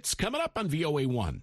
It's coming up on VOA 1.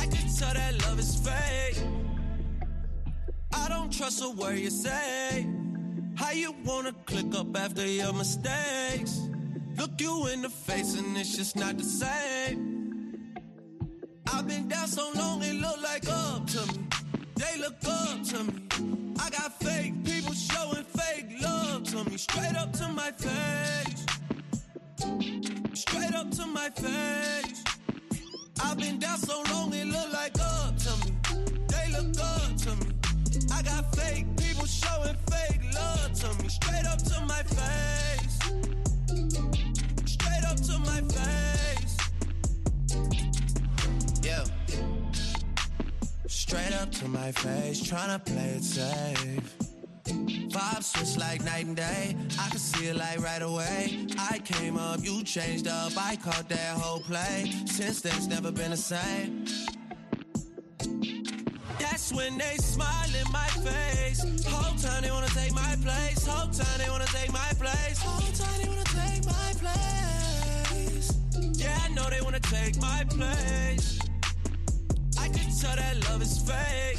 I can tell that love is fake. I don't trust a word you say. How you wanna click up after your mistakes? Look you in the face and it's just not the same. I've been down so long it look like up to me. They look up to me. I got fake people showing fake love to me. Straight up to my face. Straight up to my face. I've been down so long it look like up to me. They look up to me. I got fake people showing fake love to me. Straight up to my face. Straight up to my face. Yeah. Straight up to my face, tryna play it safe. Vibes switch like night and day. I can see it like right away. I came up, you changed up. I caught that whole play. Since then, it's never been the same. That's when they smile in my face. Whole time they wanna take my place. Whole time they wanna take my place. Whole time they wanna take my place. Yeah, I know they wanna take my place. I can tell that love is fake.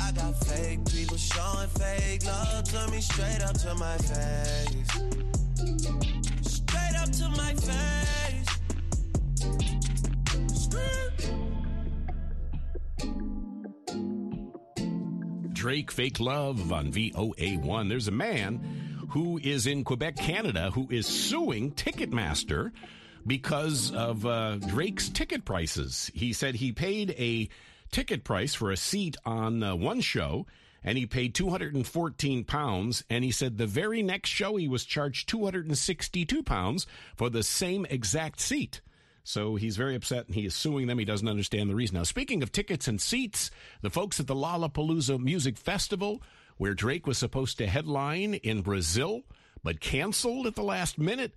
I got fake people showing fake love to me. Straight up to my face. Straight up to my face. Drake Fake Love on VOA1. There's a man who is in Quebec, Canada, who is suing Ticketmaster because of uh, Drake's ticket prices. He said he paid a ticket price for a seat on uh, one show and he paid 214 pounds and he said the very next show he was charged 262 pounds for the same exact seat. So he's very upset and he is suing them. He doesn't understand the reason. Now, speaking of tickets and seats, the folks at the Lollapalooza Music Festival, where Drake was supposed to headline in Brazil, but canceled at the last minute,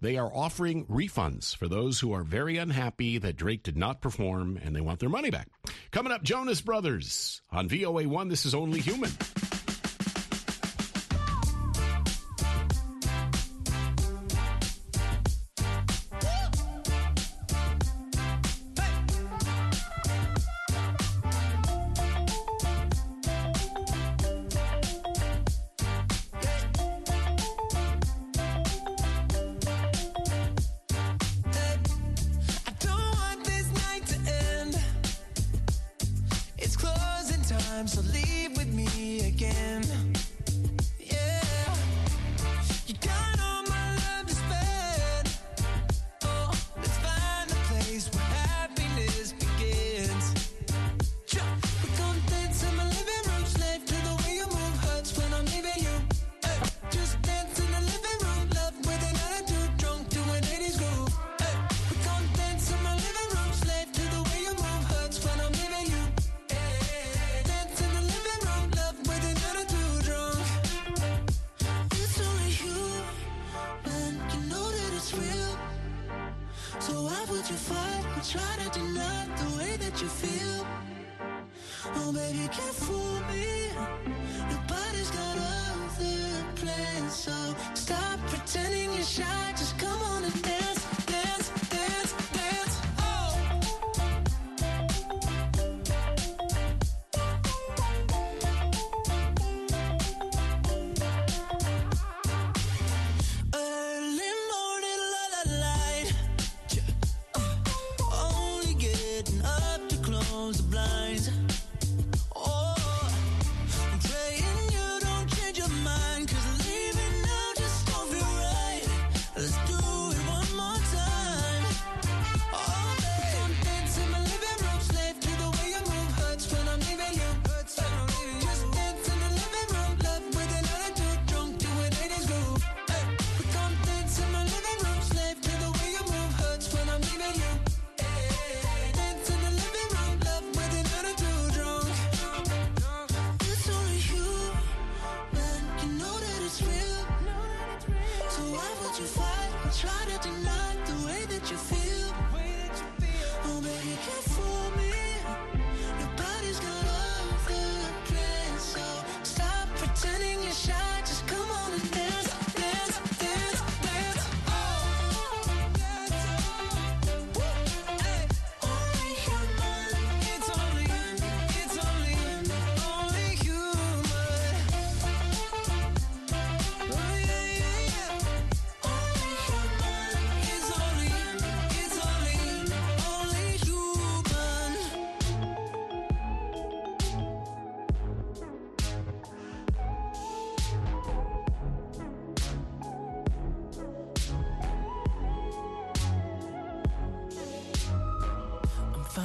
they are offering refunds for those who are very unhappy that Drake did not perform and they want their money back. Coming up, Jonas Brothers on VOA1. This is Only Human.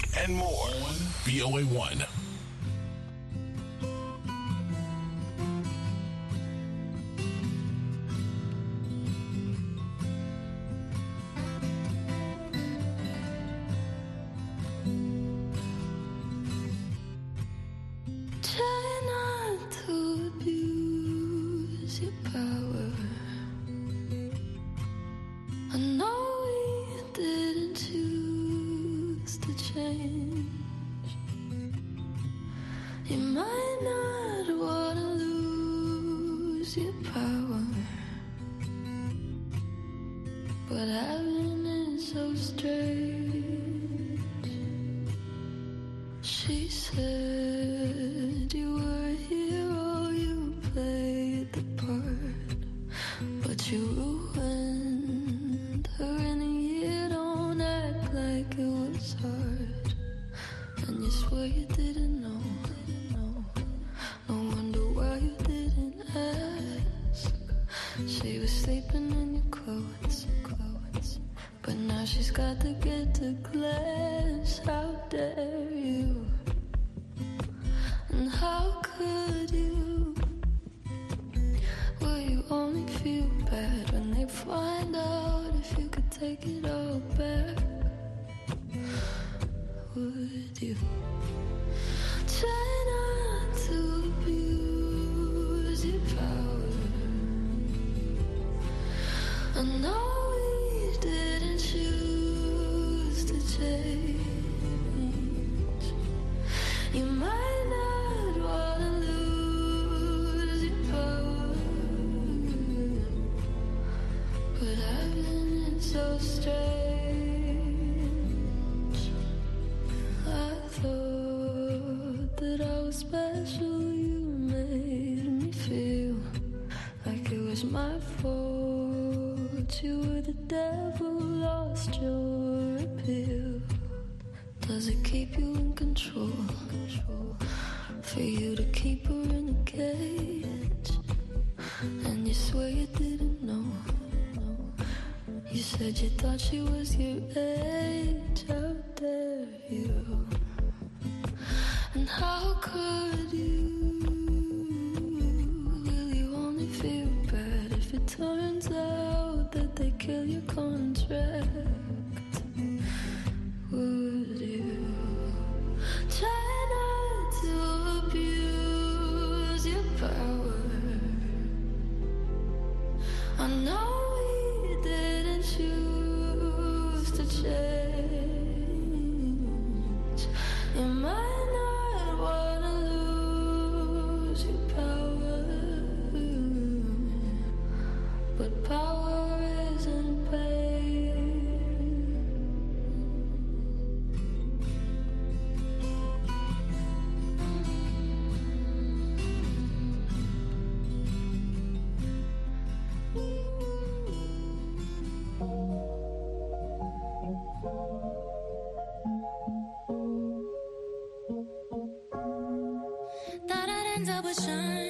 music, and more. VOA 1 might not wanna lose your power, but heaven is so strange. She said. would you try not to abuse your power? I know we didn't choose to change. You might. Said you thought she was your age out there, you. And how could you? Will you only feel bad if it turns out that they kill your contract? 选择不承。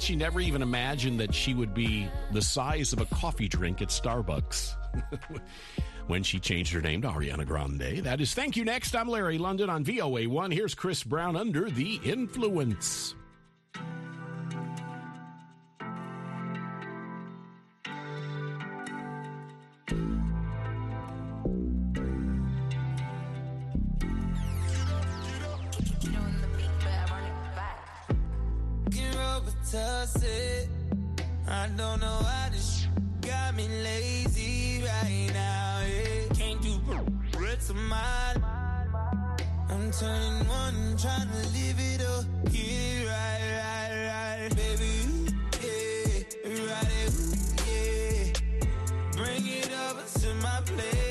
Bet she never even imagined that she would be the size of a coffee drink at Starbucks when she changed her name to Ariana Grande. That is Thank You Next. I'm Larry London on VOA1. Here's Chris Brown under the influence. I don't know why this got me lazy right now. Yeah. Can't do rest of mine. I'm turning one, trying to live it up. Get it right, right, right. Baby, yeah, right, yeah. Bring it over to my place.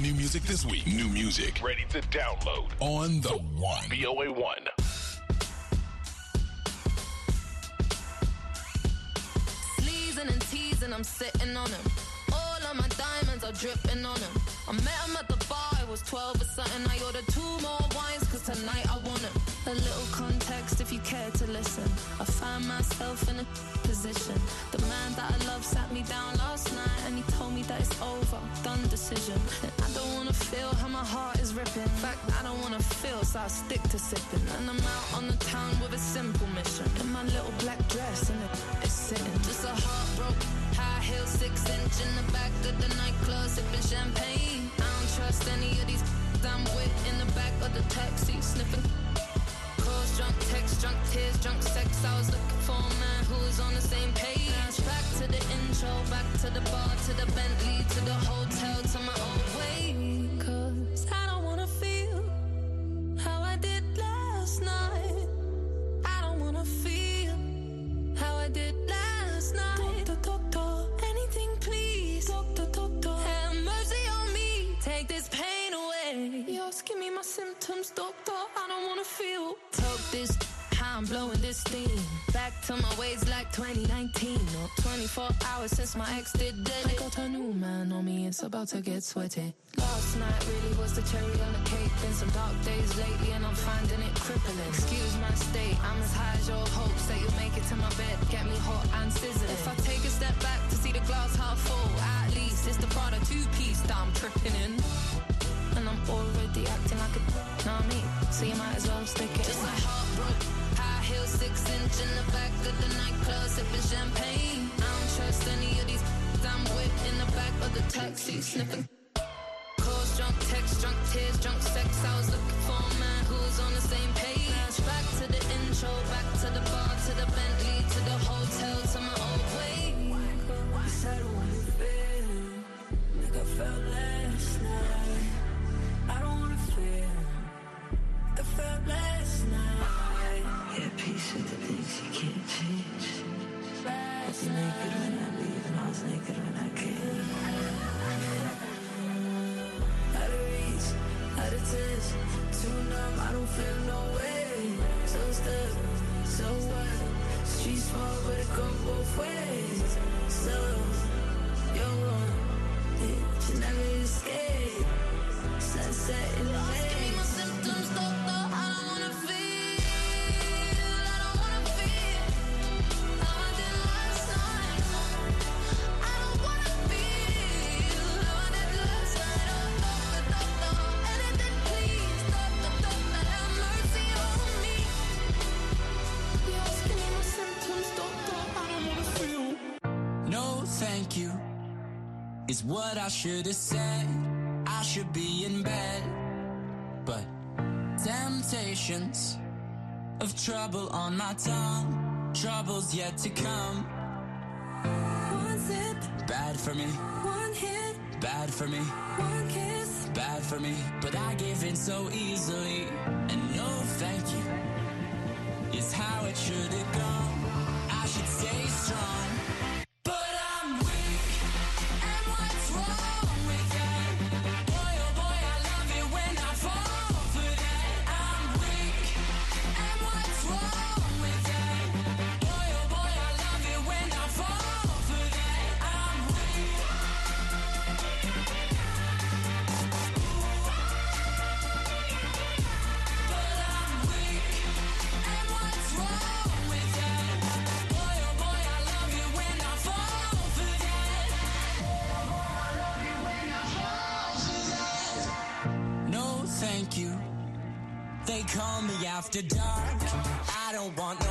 Out new music this week. New music ready to download on the one. VOA one. Sleazing and teasing, I'm sitting on him. All of my diamonds are dripping on him. I met him at the bar, I was 12 or something. I ordered two more wines, cause tonight I want him. A little context if you care to listen. I find myself in a position. The man that I love sat me down last night and he told me that it's over, done decision. And I don't wanna feel how my heart is ripping. In fact, I don't wanna feel, so I stick to sipping. And I'm out on the town with a simple mission. In my little black dress and it's sitting. Just a heartbroken, high heel, six inch in the back of the nightclub, sipping champagne. Any of these I'm with in the back of the taxi, sniffing. Calls, drunk text, drunk tears, drunk sex. I was looking for a man who was on the same page. Back to the intro, back to the bar, to the Bentley, to the hotel, to my old way. This steam. Back to my ways like 2019. Or 24 hours since my ex did dead. I got a new man on me, it's about to get sweaty. Last night really was the cherry on the cake. Been some dark days lately, and I'm finding it crippling. Excuse my state, I'm as high as your hopes that you'll make it to my bed. Get me hot and sizzling. If I take a step back to see the glass half full, at least it's the Prada two piece that I'm tripping in. And I'm already acting like a nah me, so you might as well stick it. Just heartbroken. High heel, six inch in the back of the nightclub, sipping champagne. I don't trust any of these I'm with in the back of the taxi, sniffing. Calls, drunk text, drunk tears, drunk sex. I was looking was naked when I leave, and I was naked when I came. Out of reach, out of touch, too numb, I don't feel no way. So stuck, so what? Street small, but it come both ways. So, you're it should never escape. Sunset in the Give me my symptoms, doctor. Is what I should have said. I should be in bed. But temptations of trouble on my tongue. Trouble's yet to come. One sip, Bad for me, one hit, bad for me, one kiss. bad for me. But I give in so easily. And no, thank you. Is how it should have gone. I should stay strong. After dark. I don't want no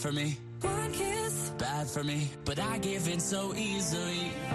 for me, one kiss. bad for me. But I give in so easily.